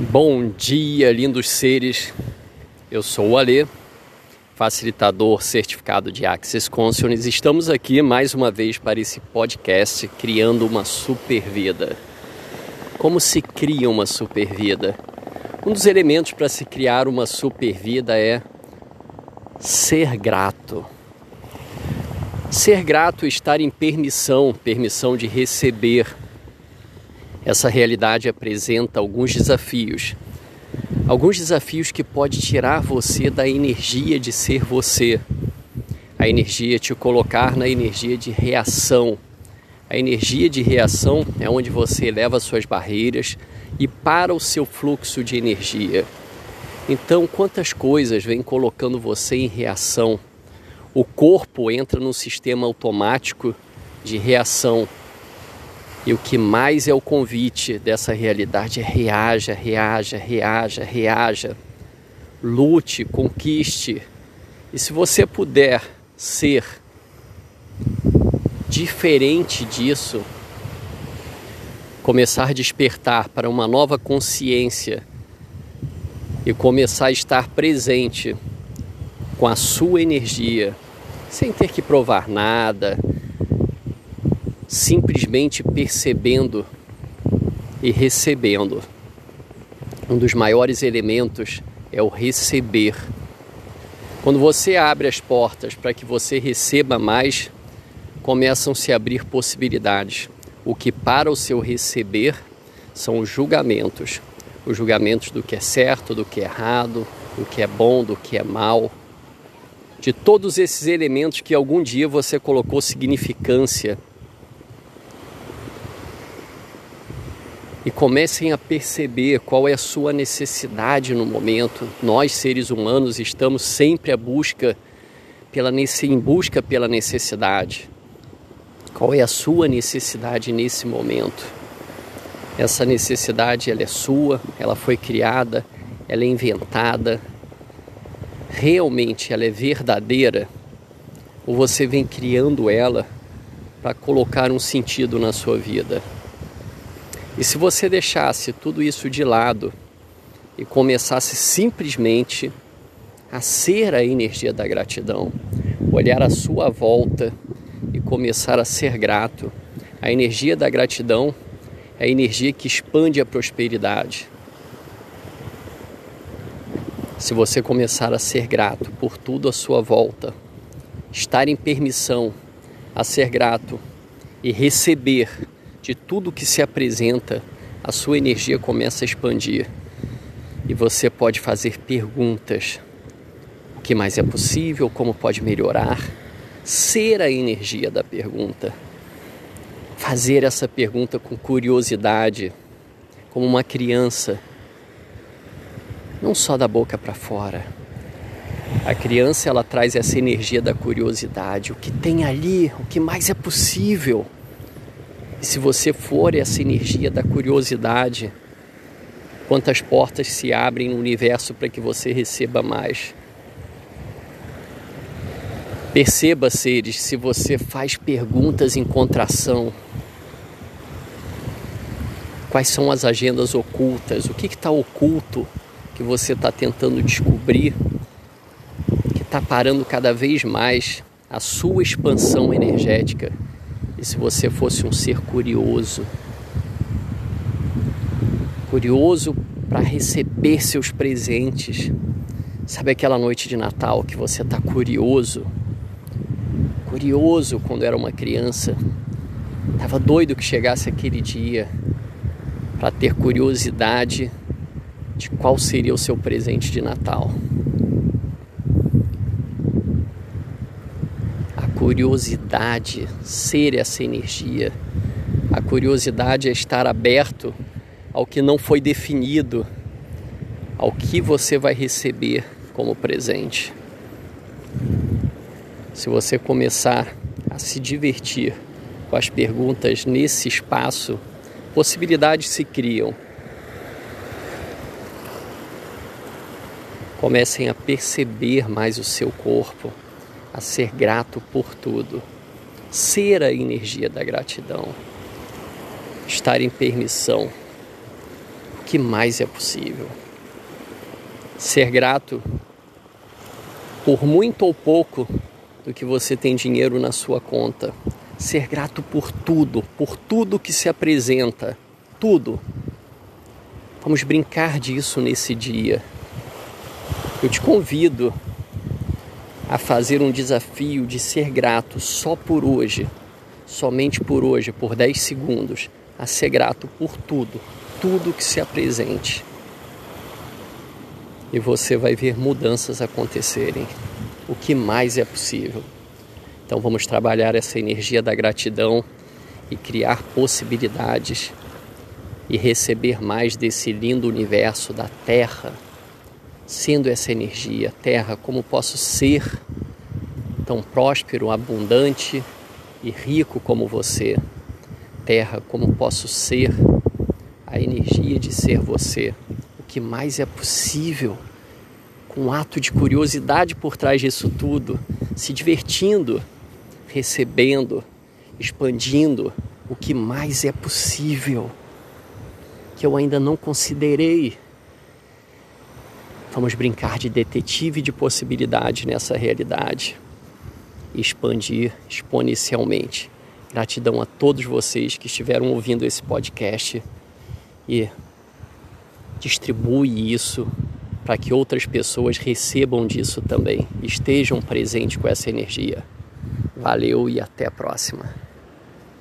Bom dia, lindos seres. Eu sou o Alê, facilitador certificado de Access Consciousness. Estamos aqui mais uma vez para esse podcast Criando uma Super Vida. Como se cria uma super vida? Um dos elementos para se criar uma super vida é ser grato. Ser grato, estar em permissão, permissão de receber essa realidade apresenta alguns desafios. Alguns desafios que pode tirar você da energia de ser você. A energia te colocar na energia de reação. A energia de reação é onde você eleva suas barreiras e para o seu fluxo de energia. Então, quantas coisas vêm colocando você em reação? O corpo entra no sistema automático de reação e o que mais é o convite dessa realidade é reaja, reaja, reaja, reaja. Lute, conquiste. E se você puder ser diferente disso, começar a despertar para uma nova consciência e começar a estar presente com a sua energia, sem ter que provar nada, simplesmente percebendo e recebendo. Um dos maiores elementos é o receber. Quando você abre as portas para que você receba mais, começam a se abrir possibilidades. O que para o seu receber são os julgamentos. Os julgamentos do que é certo, do que é errado, do que é bom, do que é mal. De todos esses elementos que algum dia você colocou significância e comecem a perceber qual é a sua necessidade no momento. Nós, seres humanos, estamos sempre à busca pela, em busca pela necessidade. Qual é a sua necessidade nesse momento? Essa necessidade ela é sua, ela foi criada, ela é inventada. Realmente ela é verdadeira? Ou você vem criando ela para colocar um sentido na sua vida? E se você deixasse tudo isso de lado e começasse simplesmente a ser a energia da gratidão, olhar à sua volta e começar a ser grato, a energia da gratidão é a energia que expande a prosperidade. Se você começar a ser grato por tudo à sua volta, estar em permissão a ser grato e receber de tudo que se apresenta, a sua energia começa a expandir. E você pode fazer perguntas: o que mais é possível, como pode melhorar, ser a energia da pergunta, fazer essa pergunta com curiosidade, como uma criança, não só da boca para fora. A criança ela traz essa energia da curiosidade, o que tem ali, o que mais é possível. Se você for essa energia da curiosidade, quantas portas se abrem no universo para que você receba mais. Perceba, seres, se você faz perguntas em contração. Quais são as agendas ocultas? O que está oculto que você está tentando descobrir? Que está parando cada vez mais a sua expansão energética e se você fosse um ser curioso? Curioso para receber seus presentes. Sabe aquela noite de Natal que você está curioso? Curioso quando era uma criança. Tava doido que chegasse aquele dia para ter curiosidade de qual seria o seu presente de Natal. Curiosidade, ser essa energia. A curiosidade é estar aberto ao que não foi definido, ao que você vai receber como presente. Se você começar a se divertir com as perguntas nesse espaço, possibilidades se criam. Comecem a perceber mais o seu corpo a ser grato por tudo, ser a energia da gratidão, estar em permissão. O que mais é possível. Ser grato por muito ou pouco do que você tem dinheiro na sua conta. Ser grato por tudo, por tudo que se apresenta, tudo. Vamos brincar disso nesse dia. Eu te convido a fazer um desafio de ser grato só por hoje, somente por hoje, por 10 segundos, a ser grato por tudo, tudo que se apresente. E você vai ver mudanças acontecerem. O que mais é possível? Então vamos trabalhar essa energia da gratidão e criar possibilidades e receber mais desse lindo universo da Terra sendo essa energia, terra, como posso ser tão próspero, abundante e rico como você? Terra, como posso ser a energia de ser você? O que mais é possível? Com um ato de curiosidade por trás disso tudo, se divertindo, recebendo, expandindo o que mais é possível que eu ainda não considerei Vamos brincar de detetive de possibilidade nessa realidade e expandir exponencialmente. Gratidão a todos vocês que estiveram ouvindo esse podcast e distribui isso para que outras pessoas recebam disso também, estejam presentes com essa energia. Valeu e até a próxima.